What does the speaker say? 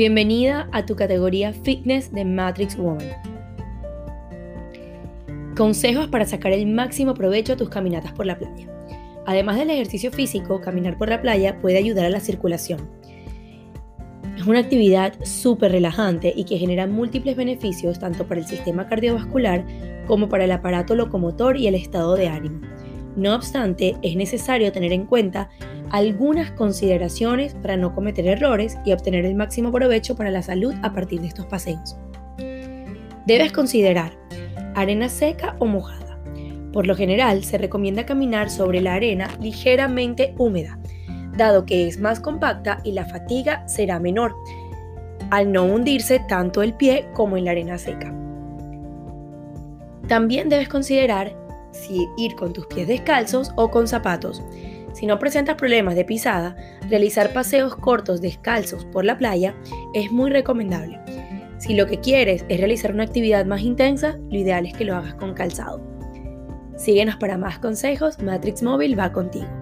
Bienvenida a tu categoría Fitness de Matrix Woman. Consejos para sacar el máximo provecho a tus caminatas por la playa. Además del ejercicio físico, caminar por la playa puede ayudar a la circulación. Es una actividad súper relajante y que genera múltiples beneficios tanto para el sistema cardiovascular como para el aparato locomotor y el estado de ánimo. No obstante, es necesario tener en cuenta algunas consideraciones para no cometer errores y obtener el máximo provecho para la salud a partir de estos paseos. Debes considerar arena seca o mojada. Por lo general, se recomienda caminar sobre la arena ligeramente húmeda, dado que es más compacta y la fatiga será menor, al no hundirse tanto el pie como en la arena seca. También debes considerar si ir con tus pies descalzos o con zapatos. Si no presentas problemas de pisada, realizar paseos cortos descalzos por la playa es muy recomendable. Si lo que quieres es realizar una actividad más intensa, lo ideal es que lo hagas con calzado. Síguenos para más consejos, Matrix Móvil va contigo.